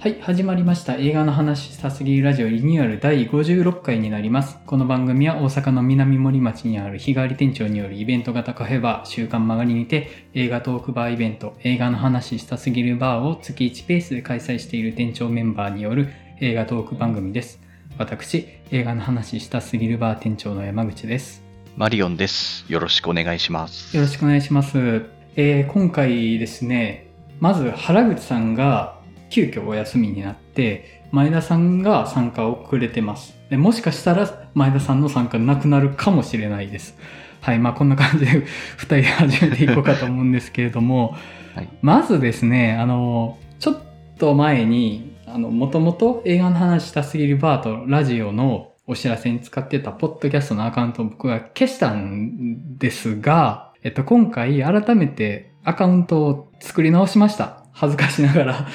はい、始まりました。映画の話したすぎるラジオリニューアル第56回になります。この番組は大阪の南森町にある日替わり店長によるイベント型カフェバー、週刊曲がりにて映画トークバーイベント、映画の話したすぎるバーを月1ペースで開催している店長メンバーによる映画トーク番組です。私、映画の話したすぎるバー店長の山口です。マリオンです。よろしくお願いします。よろしくお願いします。えー今回ですね、まず原口さんが急遽お休みになって、前田さんが参加をくれてます。でもしかしたら前田さんの参加なくなるかもしれないです。はい、まあこんな感じで二人で始めていこうかと思うんですけれども、はいまずですね、あの、ちょっと前に、あの、もともと映画の話したすぎるバーとラジオのお知らせに使ってたポッドキャストのアカウントを僕が消したんですが、えっと、今回改めてアカウントを作り直しました。恥ずかしながら。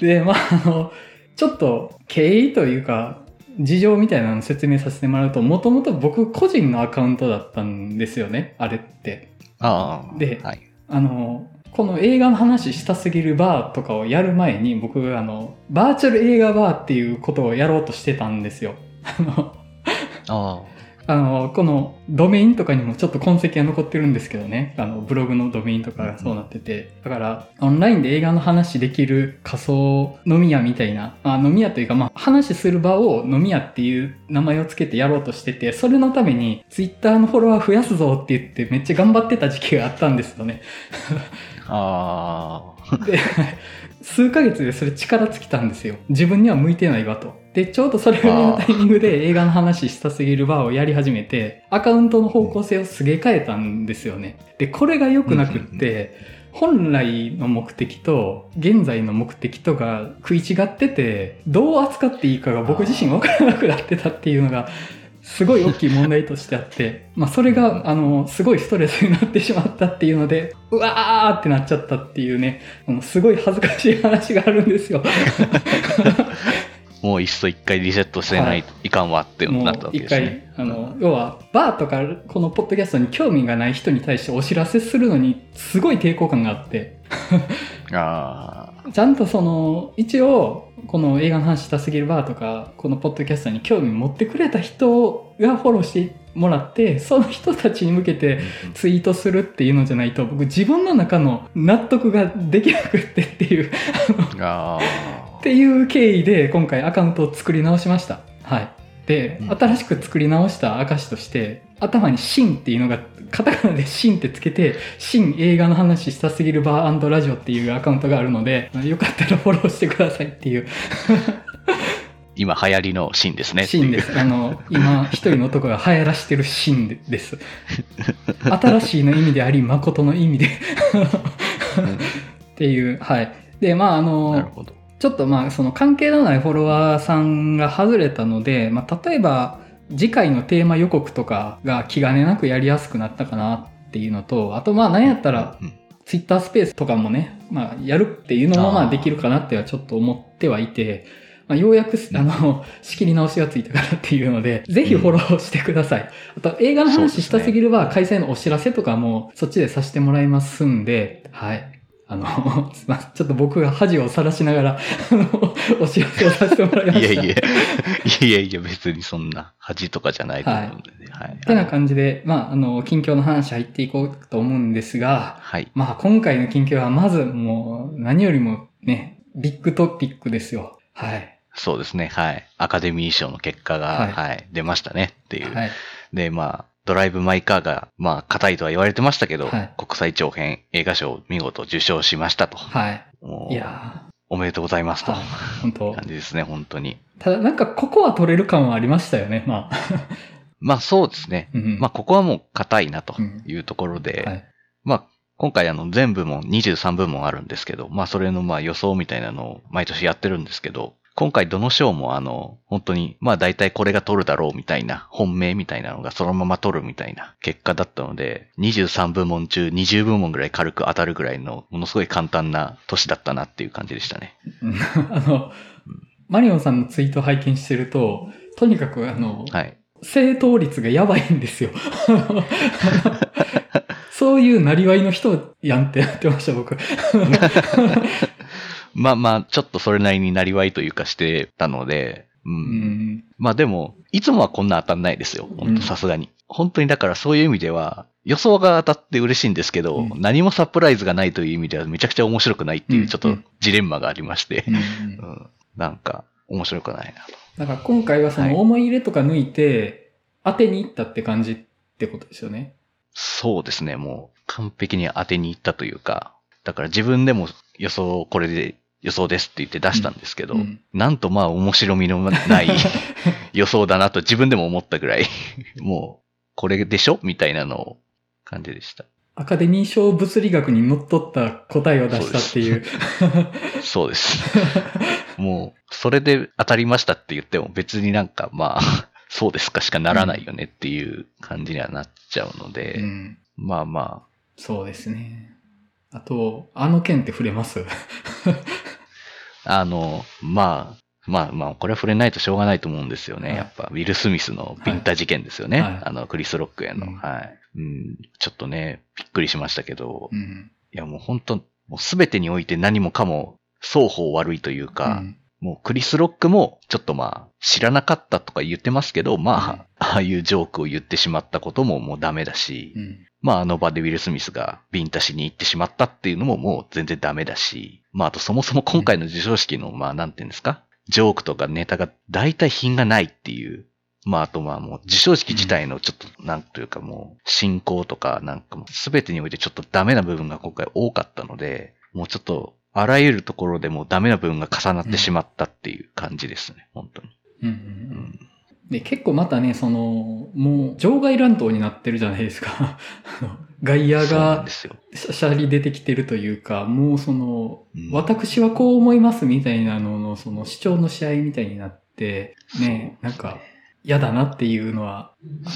で、まあ、あの、ちょっと経緯というか、事情みたいなのを説明させてもらうと、もともと僕個人のアカウントだったんですよね、あれって。ああ。ではい。あの、この映画の話したすぎるバーとかをやる前に僕、あの、バーチャル映画バーっていうことをやろうとしてたんですよ。あの、ああの、このドメインとかにもちょっと痕跡が残ってるんですけどね。あの、ブログのドメインとかがそうなってて。だから、オンラインで映画の話できる仮想飲み屋みたいな、あ飲み屋というか、まあ、話する場を飲み屋っていう名前をつけてやろうとしてて、それのために、ツイッターのフォロワー増やすぞって言ってめっちゃ頑張ってた時期があったんですよね。あ。あで、数ヶ月でそれ力尽きたんですよ。自分には向いてないわと。で、ちょうどそれぐらいのタイミングで映画の話したすぎるバーをやり始めて、アカウントの方向性をすげ替えたんですよね。で、これが良くなくって、本来の目的と現在の目的とが食い違ってて、どう扱っていいかが僕自身分からなくなってたっていうのが、すごい大きい問題としてあって、まあそれが、あの、すごいストレスになってしまったっていうので、うわーってなっちゃったっていうね、すごい恥ずかしい話があるんですよ。あ。もういっそ一回リセットせないといかんわってもなったわけですね。回、あの、要は、バーとか、このポッドキャストに興味がない人に対してお知らせするのに、すごい抵抗感があって、あちゃんとその、一応、この映画の話したすぎるバーとか、このポッドキャストに興味持ってくれた人がフォローしてもらって、その人たちに向けてあ。ツイートするっていうのじゃないと、僕自分の中の納得ができなくってっていう、あっていう経緯で今回アカウントを作り直しました。はい。でう、ん新しく作り直した証として、頭にシンっていうのが、カタカナでシンってつけて、シン映画の話したすぎるバーラジオっていうアカウントがあるので、よかったらフォローしてくださいっていう 今流行りのシーンですね。シンです。あの、今、一人の男が流行らしてるシンです。新しいの意味であり、誠の意味でっていう、はい。で、まあ、あうんの、なるほど。ちょっとまあその関係のないフォロワーさんが外れたので、まあ、例えば次回のテーマ予告とかが気兼ねなくやりやすくなったかなっていうのとあとまあ何やったらうん。ツイッタースペースとかもね、まあ、やるっていうのもまあできるかなってはちょっと思ってはいて、まあ、ようやくあの 仕切り直しがついたからっていうのでぜひフォローしてください。あと映画の話したすぎるは開催のお知らせとかもそっちでさせてもらいますんで、はい。あの、ちょっと僕が恥をさらしながら、あの、お知らせをさせてもらいました。いやいや、いやいや、別にそんな恥とかじゃないと思うのでね。はい。てな感じで、まあ、あの、近況の話入っていこうと思うんですが、はい。まあ、今回の近況はまずもう、何よりもね、ビッグトピックですよ。はい。そうですね。はい。アカデミー賞の結果が、はいはい、出ましたねっていう。はい。で、まあ、ドライブ・マイ・カーが、まあ、硬いとは言われてましたけど、はい国際長編映画賞を見事受賞しましたと。はい。もういやおめでとうございますー、と。はい本当感じですね、本当に。ただ、なんか、ここは取れる感はありましたよね、まあ。まあ、そうですね。うんまあ、ここはもう硬いなというところで、はい。まあ、今回あの、全部門、23部門あるんですけど、まあ、それのまあ予想みたいなのを毎年やってるんですけど、今回どの賞もあの、本当に、まあ大体これが取るだろうみたいな、本命みたいなのがそのまま取るみたいな結果だったので、23部門中20部門ぐらい軽く当たるぐらいの、ものすごい簡単な年だったなっていう感じでしたね。う んあの、マリオンさんのツイートを拝見してると、とにかく、あの、はい。正答率がやばいんですよ。そういうなりわいの人やんってやってました、僕。まあまあ、ちょっとそれなりになりわいというかしてたので、う。うんん。まあでも、いつもはこんな当たんないですよ。本うん当さすがに。本当にだからそういう意味では、予想が当たって嬉しいんですけど、うん何もサプライズがないという意味ではめちゃくちゃ面白くないっていううんちょっとジレンマがありましてう、んうんなんか面白くないなと。だから今回はそはいの思い入れとか抜いて、当てに行ったって感じってことですよね。そうですね、もう完璧に当てに行ったというか、だから自分でも予想これで予想ですって言って出したんですけど、うんなんとまあ面白みのない 予想だなと自分でも思ったぐらい、もうこれでしょみたいなのを感じでした。アカデミー賞物理学にのっとった答えを出したっていう。そうです。もう、それで当たりましたって言っても別になんかまあ、そうですかしかならないよねっていう感じにはなっちゃうので、うん。まあまあ、そうですね。あと、あの件って触れます？あの、まあ、まあまあ、これは触れないとしょうがないと思うんですよね。はいやっぱ、ウィル・スミスのビンタ事件ですよね。はいあの、クリス・ロックへの、うんはい。うん、ちょっとね、びっくりしましたけど、いうん。やもう本当もうすべてにおいて何もかも双方悪いというか、うんもうクリス・ロックもちょっとまあ知らなかったとか言ってますけど、まあ、うんああいうジョークを言ってしまったことももうダメだし、うん。まああの場でウィル・スミスがビンタしに行ってしまったっていうのももう全然ダメだし、まああとそもそも今回の授賞式のまあなんていうんですか、ジョークとかネタが大体品がないっていう、まああとまあもう授賞式自体のちょっとなんというかもう進行とかなんかもう全てにおいてちょっとダメな部分が今回多かったので、もうちょっとあらゆるところでもうダメな部分が重なってしまったっていう感じですね、本当に。うんうんうん。で、結構またね、その、もう、場外乱闘になってるじゃないですか。外野が。シャリ出てきてるというか、もうその、うん私はこう思いますみたいなのの、その主張の試合みたいになって、ね、なんか、嫌だなっていうのはある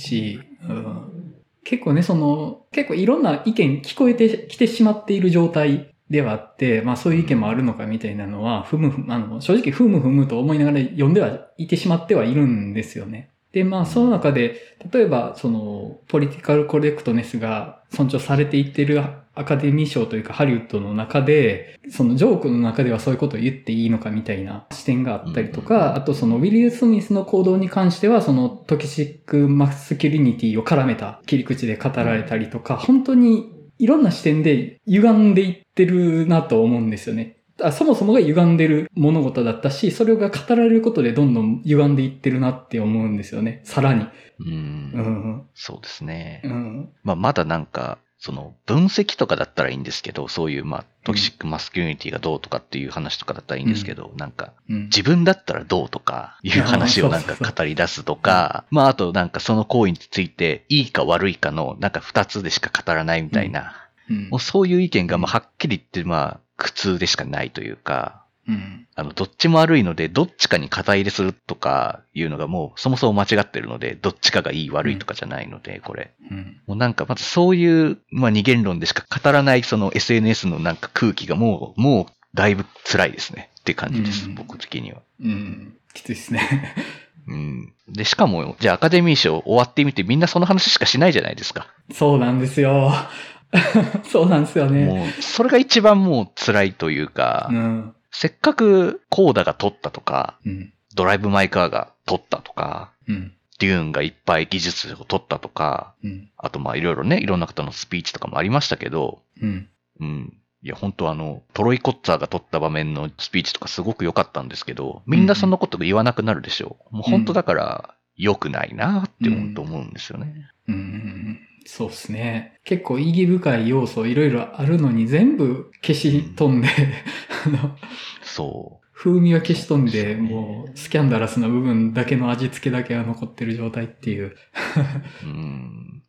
し、うん、結構ね、その、結構いろんな意見聞こえてきてしまっている状態ではあって、まあそういう意見もあるのかみたいなのは、ふむふむ、あの、正直ふむふむと思いながら読んではいてしまってはいるんですよね。で、まあその中で、例えばその、ポリティカルコレクトネスが尊重されていってるアカデミー賞というかハリウッドの中で、そのジョークの中ではそういうことを言っていいのかみたいな視点があったりとか、あとそのウィル・スミスの行動に関しては、その toxic masculinity を絡めた切り口で語られたりとか、本当にいろんな視点で歪んでいってるなと思うんですよね。あそもそもが歪んでる物事だったし、それが語られることでどんどん歪んでいってるなって思うんですよね。さらに。うんうん。そうですね。うん。まあ、まだなんか、その、分析とかだったらいいんですけど、そういう、まあ、トキシックマスキュリニティがどうとかっていう話とかだったらいいんですけど、なんか、うん。自分だったらどうとかいう話をなんか語り出すとか、まあ、あとなんかその行為について、いいか悪いかの、なんか二つでしか語らないみたいな、うんもうそういう意見が、まあ、はっきり言って、まあ、苦痛でしかないというか、うん。あの、どっちも悪いので、どっちかに肩入れするとかいうのがもうそもそも間違ってるので、どっちかがいい悪いとかじゃないので、これ。うん。もうなんかまずそういう、まあ二元論でしか語らないその SNS のなんか空気がもう、もうだいぶ辛いですねって感じです、うん僕的には。うん。きついですね。うん。で、しかも、じゃあアカデミー賞終わってみてみんなその話しかしないじゃないですか。そうなんですよ。そうなんですよね。もう、それが一番もう辛いというか、うん。せっかくコーダが撮ったとか、うん。ドライブ・マイ・カーが撮ったとか、うん。デューンがいっぱい技術を取ったとか、うん。あとまあいろいろね、いろんな方のスピーチとかもありましたけど、うん。うん。いや、本当あの、トロイ・コッツァーが取った場面のスピーチとかすごく良かったんですけど、みんなそんなこと言わなくなるでしょう。もう本当だから、良くないなって本当思うんですよね。うん。そうですね。結構意義深い要素いろいろあるのに全部消し飛んで、あの、そ風味は消し飛んで、そうですねもうスキャンダラスな部分だけの味付けだけが残ってる状態っていう。う。うん。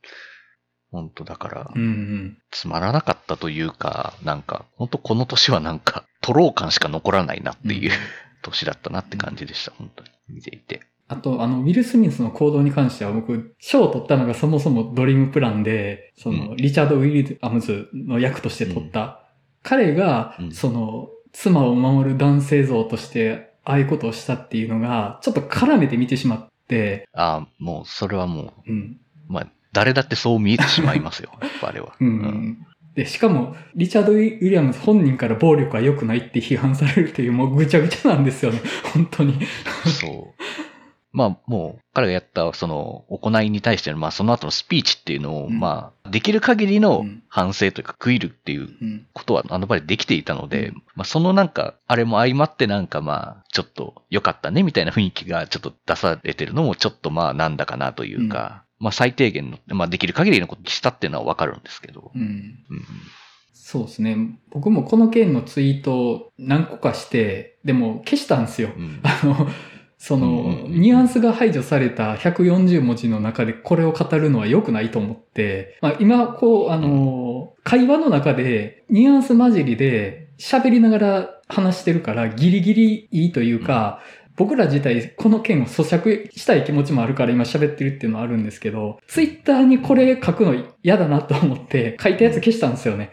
本当だからう、んつまらなかったというか、なんか、本当この年はなんか、トロー感しか残らないなっていう、うん年だったなって感じでした、本当に。見ていて。あと、あの、ウィル・スミスの行動に関しては僕、賞を取ったのがそもそもドリームプランで、その、うんリチャード・ウィリアムズの役として取った。彼がう、んその、妻を守る男性像として、ああいうことをしたっていうのが、ちょっと絡めて見てしまって、ああ、もう、それはもうん。う、まあ、誰だってそう見えてしまいますよ、やっぱあれは。うん。で、しかも、リチャード・ウィリアムズ本人から暴力は良くないって批判されるっていう、もうぐちゃぐちゃなんですよね。本当に。そう。まあもう彼がやったその行いに対してのまあその後のスピーチっていうのを、うんまあできる限りのうん反省というか食いるっていううん。ことはあの場でできていたので、うんまあそのなんかあれも相まってなんかまあちょっと良かったねみたいな雰囲気がちょっと出されてるのもちょっとまあなんだかなというか、まあ最低限の、まあできる限りのことにしたっていうのはわかるんですけど。うん。うんそうですね。僕もこの件のツイートを何個かして、でも消したんですよ。うん あの、その、うんうんうん。ニュアンスが排除された140文字の中でこれを語るのは良くないと思って、まあ、今、こう、あの、会話の中でニュアンス混じりで喋りながら話してるからギリギリいいというか、僕ら自体この件を咀嚼したい気持ちもあるから今喋ってるっていうのはあるんですけど、ツイッターにこれ書くの嫌だなと思って書いたやつ消したんですよね。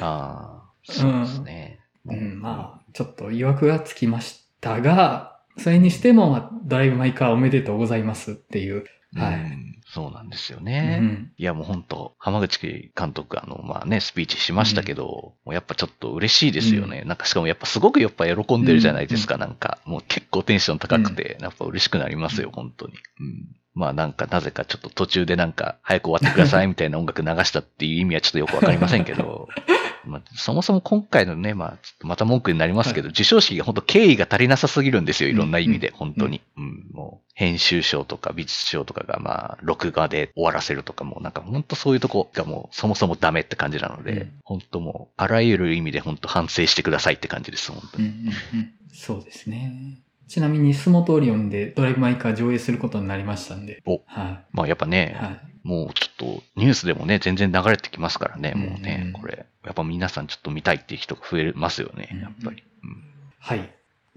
ああ、そうですね。うん、まあ、ちょっと曰くがつきましたが、それにしても、まあドライブ・マイ・カーおめでとうございますっていう。はいうんそうなんですようね。ん。いやもう本当浜口監督あの、まあね、スピーチしましたけど、もうやっぱちょっと嬉しいですよね。なんかしかもやっぱすごくやっぱ喜んでるじゃないですか、なんか。もう結構テンション高くて、やっぱ嬉しくなりますよ、本当に。うん。まあなんかなぜかちょっと途中でなんか早く終わってくださいみたいな音楽流したっていう意味はちょっとよくわかりませんけど、まあ、そもそも今回のね、まあちょっとまた文句になりますけど、授賞式が本当敬意が足りなさすぎるんですよ、いろんな意味で、本当に。うん、もう編集賞とか美術賞とかがまあ録画で終わらせるとかもなんか本当そういうとこがもうそもそもダメって感じなので、うん本当もうあらゆる意味で本当反省してくださいって感じです、本当に。うんうんうんそうですね。ちなみに、スモトリオンでドライブ・マイ・カー上映することになりましたんで。おはまあやっぱい。ね、はい。もうちょっとニュースでもね、全然流れてきますからね、もううんうん、ねこれ。やっぱ皆さんちょっと見たいっていう人が増えますよねうん、やっぱり。うんはい。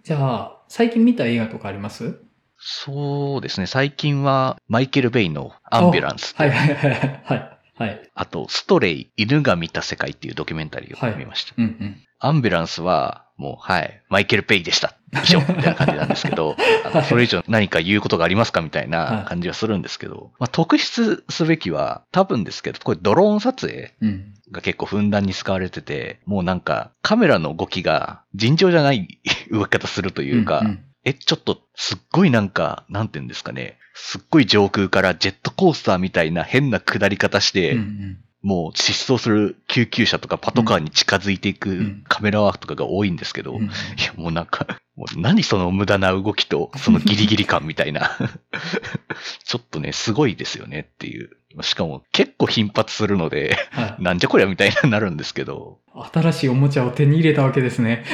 じゃあ、最近見た映画とかあります？そうですね、最近はマイケル・ベイのアンビュランスと、はいはいはいはい。はい。はい。あと、ストレイ、犬が見た世界っていうドキュメンタリーを見ました。うんうん。アンビュランスは、もう、はい、マイケル・ペイでした。以上、みたいな感じなんですけど、あのそれ以上何か言うことがありますかみたいな感じはするんですけど、まあ、特筆すべきは、多分ですけど、これドローン撮影うん。が結構ふんだんに使われてて、もうなんか、カメラの動きが尋常じゃない 動き方するというか、んんえ、ちょっと、すっごいなんか、なんて言うんですかね、すっごい上空からジェットコースターみたいな変な下り方して、うんうんもう失踪する救急車とかパトカーに近づいていくんカメラワークとかが多いんですけど、うんいやもうなんか、もう何その無駄な動きとそのギリギリ感みたいな。ちょっとね、すごいですよねっていう。しかも結構頻発するので、はい。なんじゃこりゃみたいになるんですけど、新しいおもちゃを手に入れたわけですね。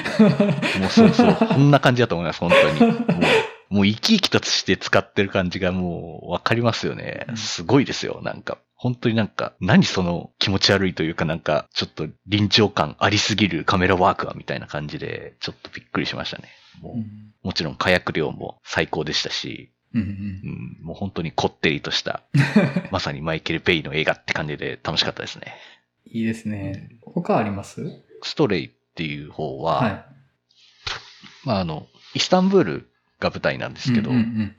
もうそうそう、こんな感じだと思います、本当に。もう、もう生き生きとして使ってる感じがもうわかりますよねう。んすごいですよ、なんか。本当になんか、何その気持ち悪いというかなんか、ちょっと臨場感ありすぎるカメラワークはみたいな感じで、ちょっとびっくりしましたね。もううんもちろん火薬量も最高でしたし、うんうん、もう本当にこってりとした、まさにマイケル・ペイの映画って感じで楽しかったですね。いいですね。他あります？ストレイっていう方は、はい。まああの、イスタンブールが舞台なんですけど、うんうん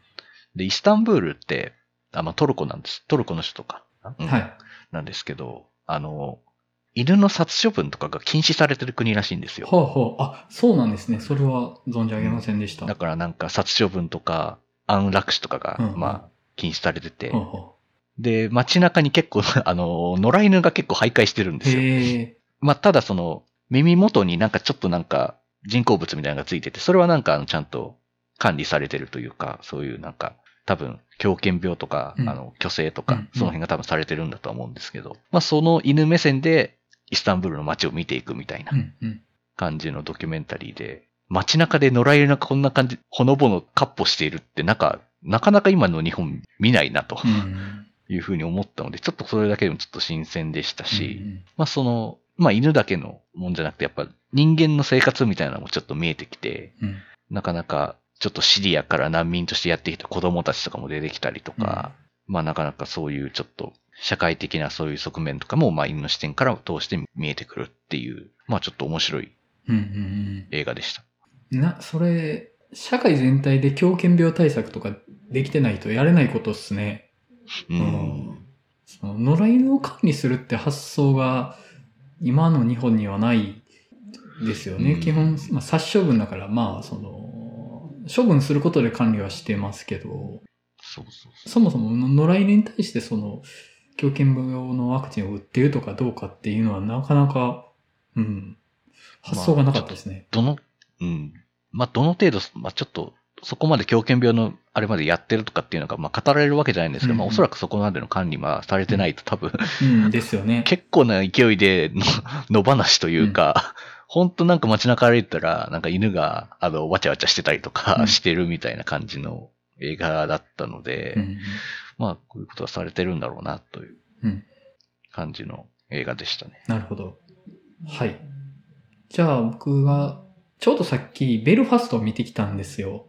で、イスタンブールって、あまあ、トルコなんです。トルコの人とか、うんうんはい。なんですけど、あの、犬の殺処分とかが禁止されてる国らしいんですよ。ほうほう。あ、そうなんですね。それは存じ上げませんでした。だからなんか殺処分とか安楽死とかが、うんうんまあ、禁止されてて、ほうほで、街中に結構、あの、野良犬が結構徘徊してるんう。ですよ。まあ、ただその、耳元になんかちょっとなんか人工物みたいなのがついてて、それはなんかあのちゃんと管理されてるというか、そういうなんか、多分、狂犬病とか、うん。あの、虚勢とかうん。うん、その辺が多分されてるんだとは思うんですけど、まあ、その犬目線で、イスタンブールの街を見ていくみたいなうんうん。感じのドキュメンタリーで、街中で野良犬がこんな感じ、ほのぼのカッポしているって、なんか、なかなか今の日本見ないなとうん。いうふうに思ったので、ちょっとそれだけでもちょっと新鮮でしたし、うん。まあその、まあ犬だけのもんじゃなくて、やっぱ人間の生活みたいなのもちょっと見えてきて、うん。なかなかちょっとシリアから難民としてやってきた子供たちとかも出てきたりとか、まあなかなかそういうちょっと社会的なそういう側面とかも、まあ犬の視点から通して見えてくるっていう、まあちょっと面白いうんうん映画でした。うん。な、それ、社会全体で狂犬病対策とかできてないとやれないことっすね。ううんん。その野良犬を管理するって発想が今の日本にはないですよね。うん基本、まあ、殺処分だから、まあ、その、処分することで管理はしてますけど、そうそうそもそも野良犬に対してその、狂犬病のワクチンを打っているとかどうかっていうのはなかなか、うん、発想がなかったですね。どの、うん。まあ、どの程度、まあ、ちょっと、そこまで狂犬病のあれまでやってるとかっていうのが、まあ、語られるわけじゃないんですけど、うんまあ、おそらくそこまでの管理はされてないと多分、うん、ですよね。結構な勢いでの野放しというか、本当なんか街中歩いたら、なんか犬が、あの、わちゃわちゃしてたりとうかんしてるみたいな感じの映画だったので、うんまあ、こういうことがされてるんだろうな、といううん感じの映画でしたね。なるほど。はい。じゃあ僕が、ちょうどさっきベルファストを見てきたんですよ。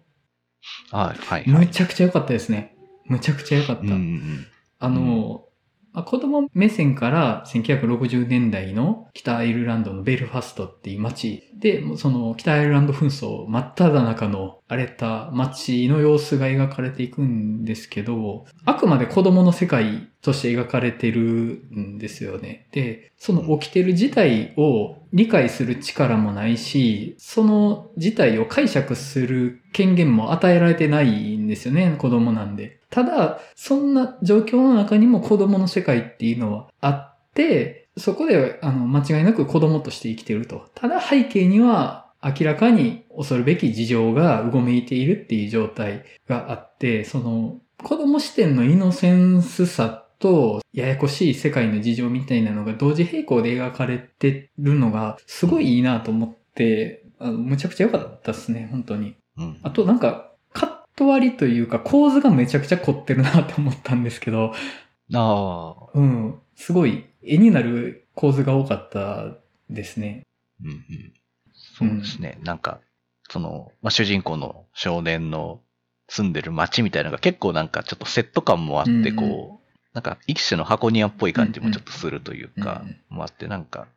はい、はい。むちゃくちゃ良かったですね。むちゃくちゃ良かった。うんうんあの、まあ子供目線から1960年代の北アイルランドのベルファストっていう街で、その北アイルランド紛争真っ只中の荒れた街の様子が描かれていくんですけど、あくまで子供の世界として描かれてるんですよね。で、その起きてる事態を理解する力もないし、その事態を解釈する権限も与えられてないんですよね、子供なんで。ただ、そんな状況の中にも子供の世界っていうのはあって、そこで、あの、間違いなく子供として生きていると。ただ背景には明らかに恐るべき事情がうごめいているっていう状態があって、その、子供視点のイノセンスさと、ややこしい世界の事情みたいなのが同時並行で描かれてるのが、すごいいいなと思って、あのむちゃくちゃ良かったですね、本当に。うん。あとなんか、カット割りというか構図がめちゃくちゃ凝ってるなって思ったんですけど、ああ、うん、すごい絵になる構図が多かったですね。うんうん。そうですね。なんか、その、まあ、主人公の少年の住んでる街みたいなのが結構なんかちょっとセット感もあって、うんうんこう、なんか一種の箱庭っぽい感じもちょっとするというかうんうん、もあってなんか、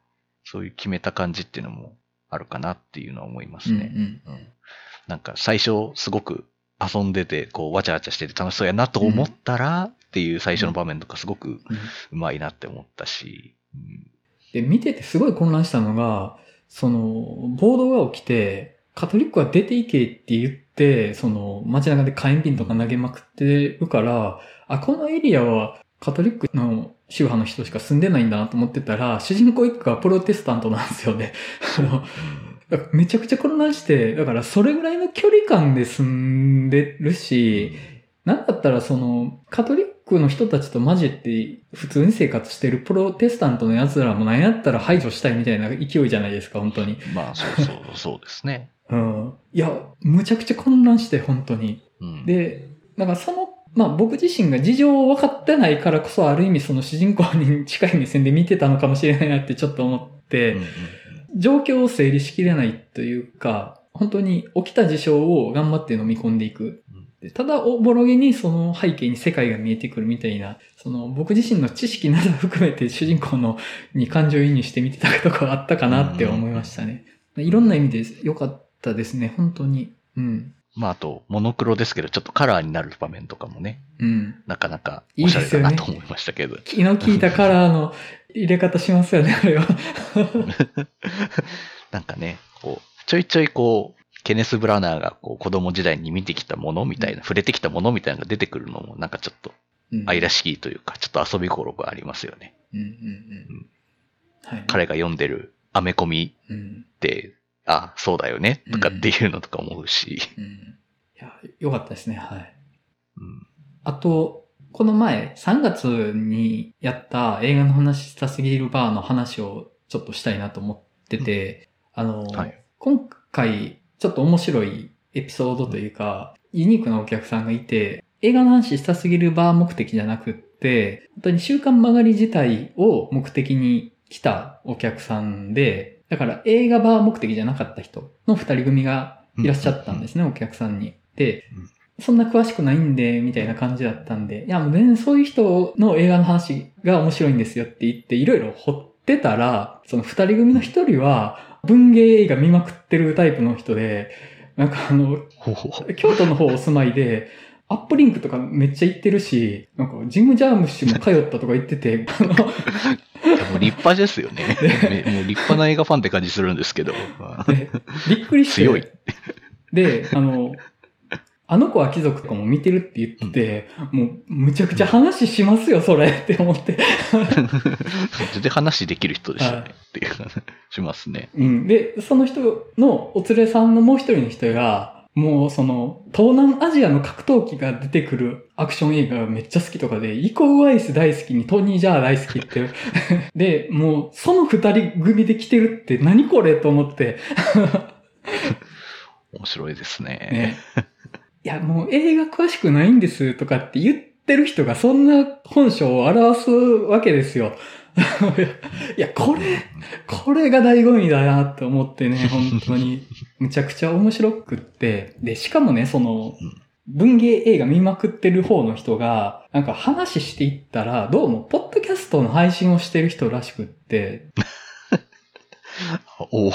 そういう決めた感じっていうのもあるかなっていうのは思いますね。うんうんうんなんか最初すごく遊んでて、こう、わちゃわちゃしてて楽しそうやなと思ったら、っていう最初の場面とかすごくうまいなって思ったし、うん。で、見ててすごい混乱したのが、その、暴動が起きて、カトリックは出ていけって言って、その、街中で火炎瓶とか投げまくってるから、あ、このエリアはカトリックの宗派の人しか住んでないんだなと思ってたら、主人公一家はプロテスタントなんですよね。めちゃくちゃ混乱して、だからそれぐらいの距離感で住んでるし、なんだったらその、カトリックの人たちと交じって普通に生活してるプロテスタントの奴らも何やったら排除したいみたいな勢いじゃないですか、本当に。まあ、そうそう、そうですね。うん。いや、むちゃくちゃ混乱して、本当に。うん、で、だからその、まあ僕自身が事情を分かってないからこそある意味その主人公に近い目線で見てたのかもしれないなってちょっと思って、うんうん状況を整理しきれないというか、本当に起きた事象を頑張って飲み込んでいく。でただ、おぼろげにその背景に世界が見えてくるみたいな、その僕自身の知識など含めて主人公のに感情移入して見てたとこあったかなって思いましたね。いろんな意味で良かったですね、本当に。うん。まあ、あと、モノクロですけど、ちょっとカラーになる場面とかもね、うん。なかなかおしゃれだなと思いましたけど。気の利いたカラーの入れ方しますよね、あれは。なんかね、こう、ちょいちょいこう、ケネス・ブラナーがこう子供時代に見てきたものみたいな、触れてきたものみたいなのが出てくるのも、なんかちょっとうん愛らしきというか、ちょっと遊び心がありますよね。うんうんうん。はい。彼が読んでるアメコミうん。って、あ、そうだよね、とかっていうのとか思うし。うん。いや、よかったですね、はい。うんあと、この前、3月にやった映画の話したすぎるバーの話をちょっとしたいなと思ってて、あの、はい今回、ちょっと面白いエピソードというか、ユニークなお客さんがいて、映画の話したすぎるバー目的じゃなくって、本当に週刊曲がり自体を目的に来たお客さんで、だから映画バー目的じゃなかった人の二人組がいらっしゃったんですね、お客さんに。で、そんな詳しくないんで、みたいな感じだったんで、いや、もう全然そういう人の映画の話が面白いんですよって言って、いろいろ掘ってたら、その二人組の一人は、文芸映画見まくってるタイプの人で、なんかあの、ほほほ。京都の方お住まいで、アップリンクとかめっちゃ行ってるし、なんかジム・ジャームッシュも通ったとか言ってて、あのもうリ派ですよね。めもう立派な映画ファンって感じするんですけど。びっくりして。強い。で、あの、あの子は貴族とかも見てるって言って、もう、むちゃくちゃ話しますよ、それって思って。全然話できる人でしたね。はいっていうしますね。うん。で、その人のお連れさんのもう一人の人が、もうその、東南アジアの格闘技が出てくるアクション映画がめっちゃ好きとかで、イコウアイス大好きにトニー・ジャー大好きって。で、もう、その二人組で来てるって何これと思って。面白いですね。ね。いや、もう映画詳しくないんですとかって言ってる人がそんな本性を表すわけですよ。いや、これ、これが醍醐味だなって思ってね、本当に。むちゃくちゃ面白くって。で、しかもね、その、文芸映画見まくってる方の人が、なんか話していったら、どうも、ポッドキャストの配信をしてる人らしくって、おお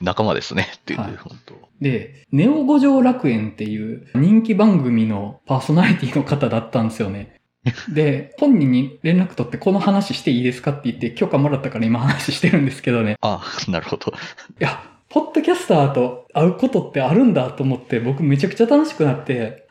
仲間ですね。っていう、はい本当で、ネオ五条楽園っていう人気番組のパーソナリティの方だったんですよね。で、本人に連絡取ってこの話していいですかって言って許可もらったから今話してるんですけどね。あ、なるほど。いや、ポッドキャスターと会うことってあるんだと思って僕めちゃくちゃ楽しくなって。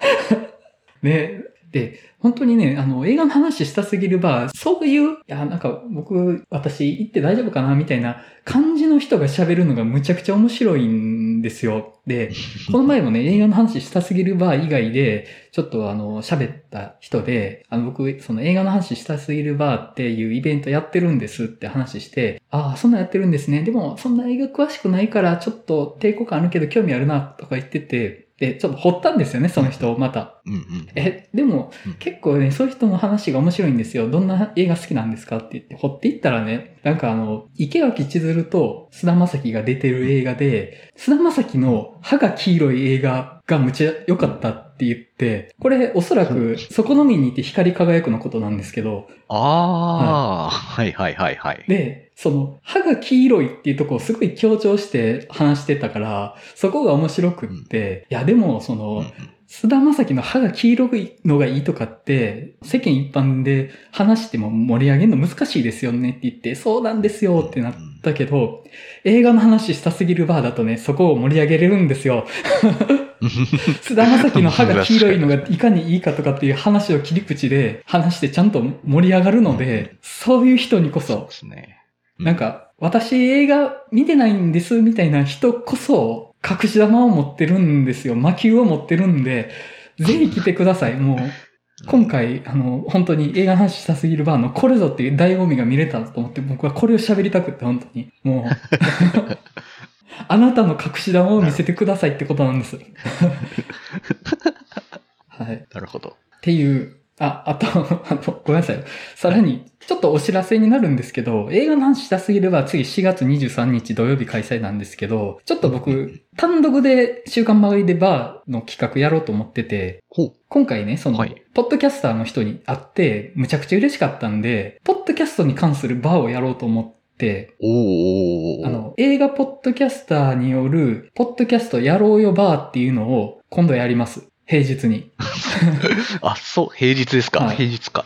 ね。で、本当にね、あの、映画の話したすぎるバー、そういう、いや、なんか僕、私行って大丈夫かなみたいな感じの人が喋るのがむちゃくちゃ面白いんですよ。で、この前もね、映画の話したすぎるバー以外で、ちょっとあの、喋った人で、あの、僕、その映画の話したすぎるバーっていうイベントやってるんですって話して、ああ、そんなんやってるんですね。でも、そんな映画詳しくないから、ちょっと抵抗感あるけど興味あるな、とか言ってて、で、ちょっと掘ったんですよね、その人をまた。うんうん。え、でもうん、結構ね、そういう人の話が面白いんですよ。どんな映画好きなんですかって言って、掘っていったらね、なんかあの、池脇千鶴と菅田将暉が出てる映画で、菅田将暉の歯が黄色い映画がむちゃ良かったって言って、これおそらく、そこのみにいて光り輝くのことなんですけど、ああ、はいはいはいはい。で、その、歯が黄色いっていうところをすごい強調して話してたから、そこが面白くって、いやでも、その、菅田将暉の歯が黄色いのがいいとかって、世間一般で話しても盛り上げるの難しいですよねって言って、そうなんですよってなったけど、映画の話したすぎるバーだとね、そこを盛り上げれるんですよ。菅田将暉の歯が黄色いのがいかにいいかとかっていう話を切り口で話してちゃんと盛り上がるので、そういう人にこそそうで、すね。うんなんか、私映画見てないんですみたいな人こそ、隠し玉を持ってるんですよ。魔球を持ってるんで、ぜひ来てください。もう、今回、あの、本当に映画の話したすぎるバーのこれぞっていう醍醐味が見れたと思って、僕はこれを喋りたくって、本当に。もう、あなたの隠し玉を見せてくださいってことなんです。はい。なるほど。っていう、あ、あと、あの、ごめんなさい。さらに、ちょっとお知らせになるんですけど、映画の話したすぎれば次4月23日土曜日開催なんですけど、ちょっと僕、単独で週刊曲がりでバーの企画やろうと思ってて。今回ね、その、はいポッドキャスターの人に会って、むちゃくちゃ嬉しかったんで、ポッドキャストに関するバーをやろうと思って、あの、映画ポッドキャスターによる、ポッドキャストやろうよバーっていうのを今度やります。平日に。あ、そう、平日ですか、はい平日か。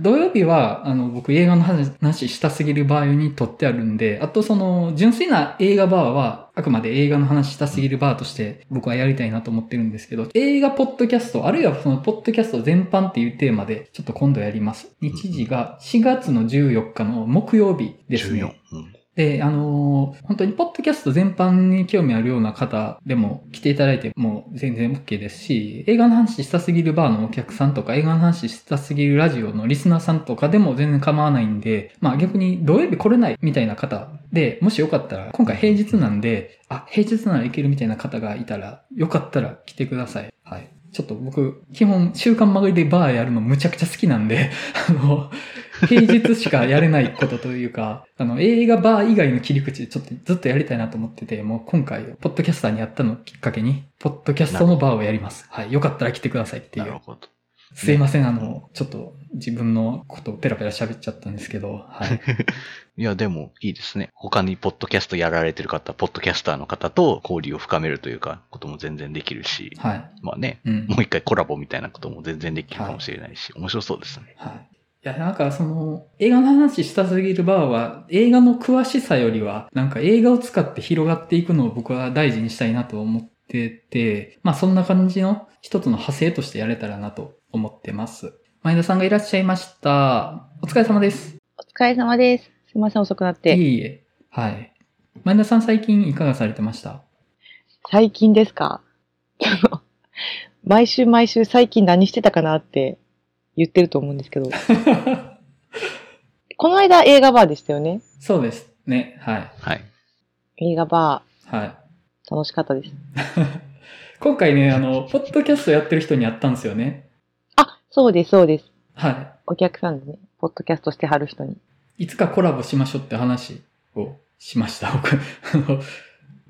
土曜日は、あの、僕映画の話したすぎる場合に撮ってあるんで、あとその、純粋な映画バーは、あくまで映画の話したすぎるバーとして僕はやりたいなと思ってるんですけど、映画ポッドキャスト、あるいはそのポッドキャスト全般っていうテーマで、ちょっと今度やります。日時が4月の14日の木曜日ですね。14。うんで、あのー本当にポッドキャスト全般に興味あるような方でも来ていただいても全然 OK ですし、映画の話したすぎるバーのお客さんとか、映画の話したすぎるラジオのリスナーさんとかでも全然構わないんで、まあ逆に土曜日来れないみたいな方で、もしよかったら、今回平日なんで、あ、平日なら行けるみたいな方がいたら、よかったら来てください。はい。ちょっと僕、基本、週刊曲がりでバーやるのむちゃくちゃ好きなんで、あの、平日しかやれないことというか、あの、映画バー以外の切り口でちょっとずっとやりたいなと思ってて、もう今回、ポッドキャスターにやったのをきっかけに、ポッドキャストのバーをやります。はい。よかったら来てくださいっていう。なるほど。すいません、あの、ちょっと自分のことをペラペラ喋っちゃったんですけど、はい。いや、でも、いいですね。他にポッドキャストやられてる方、ポッドキャスターの方と交流を深めるというか、ことも全然できるし、はい。まあね、うん。もう一回コラボみたいなことも全然できるかもしれないし、面白そうですね。はい。や、なんかその、映画の話したすぎるバーは、映画の詳しさよりは、なんか映画を使って広がっていくのを僕は大事にしたいなと思ってて、まあそんな感じの一つの派生としてやれたらなと思ってます。前田さんがいらっしゃいました。お疲れ様です。お疲れ様です。すいません、遅くなって。いえいえ。はい。前田さん最近いかがされてました？最近ですか？毎週毎週最近何してたかなって言ってると思うんですけど、この間映画バーでしたよね。そうですね。はい。はい。映画バはい。ー、楽しかったです。今回ね、あの、ポッドキャストやってる人に会ったんですよね。あ、そうです、そうです。はお客さんでね、ポッドキャストしてはる人に。い。いつかコラボしましょうって話をしました。僕、あの、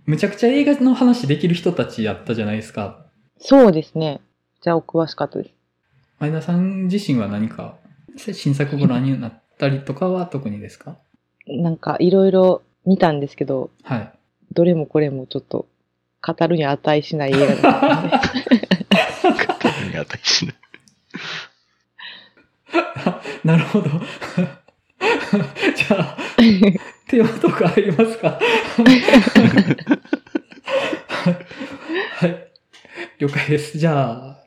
むちゃくちゃ映画の話できる人たちやったじゃないですか。そうですね。じゃあお詳しかったです。前田さん自身は何か新作ご覧になったりとかは特にですか？なんかいろいろ見たんですけど、はい。どれもこれもちょっと語るに値しない映画だったんで。に値しない。なるほど。じゃあ、テーマとか入りますか？はい。了解です。じゃあ、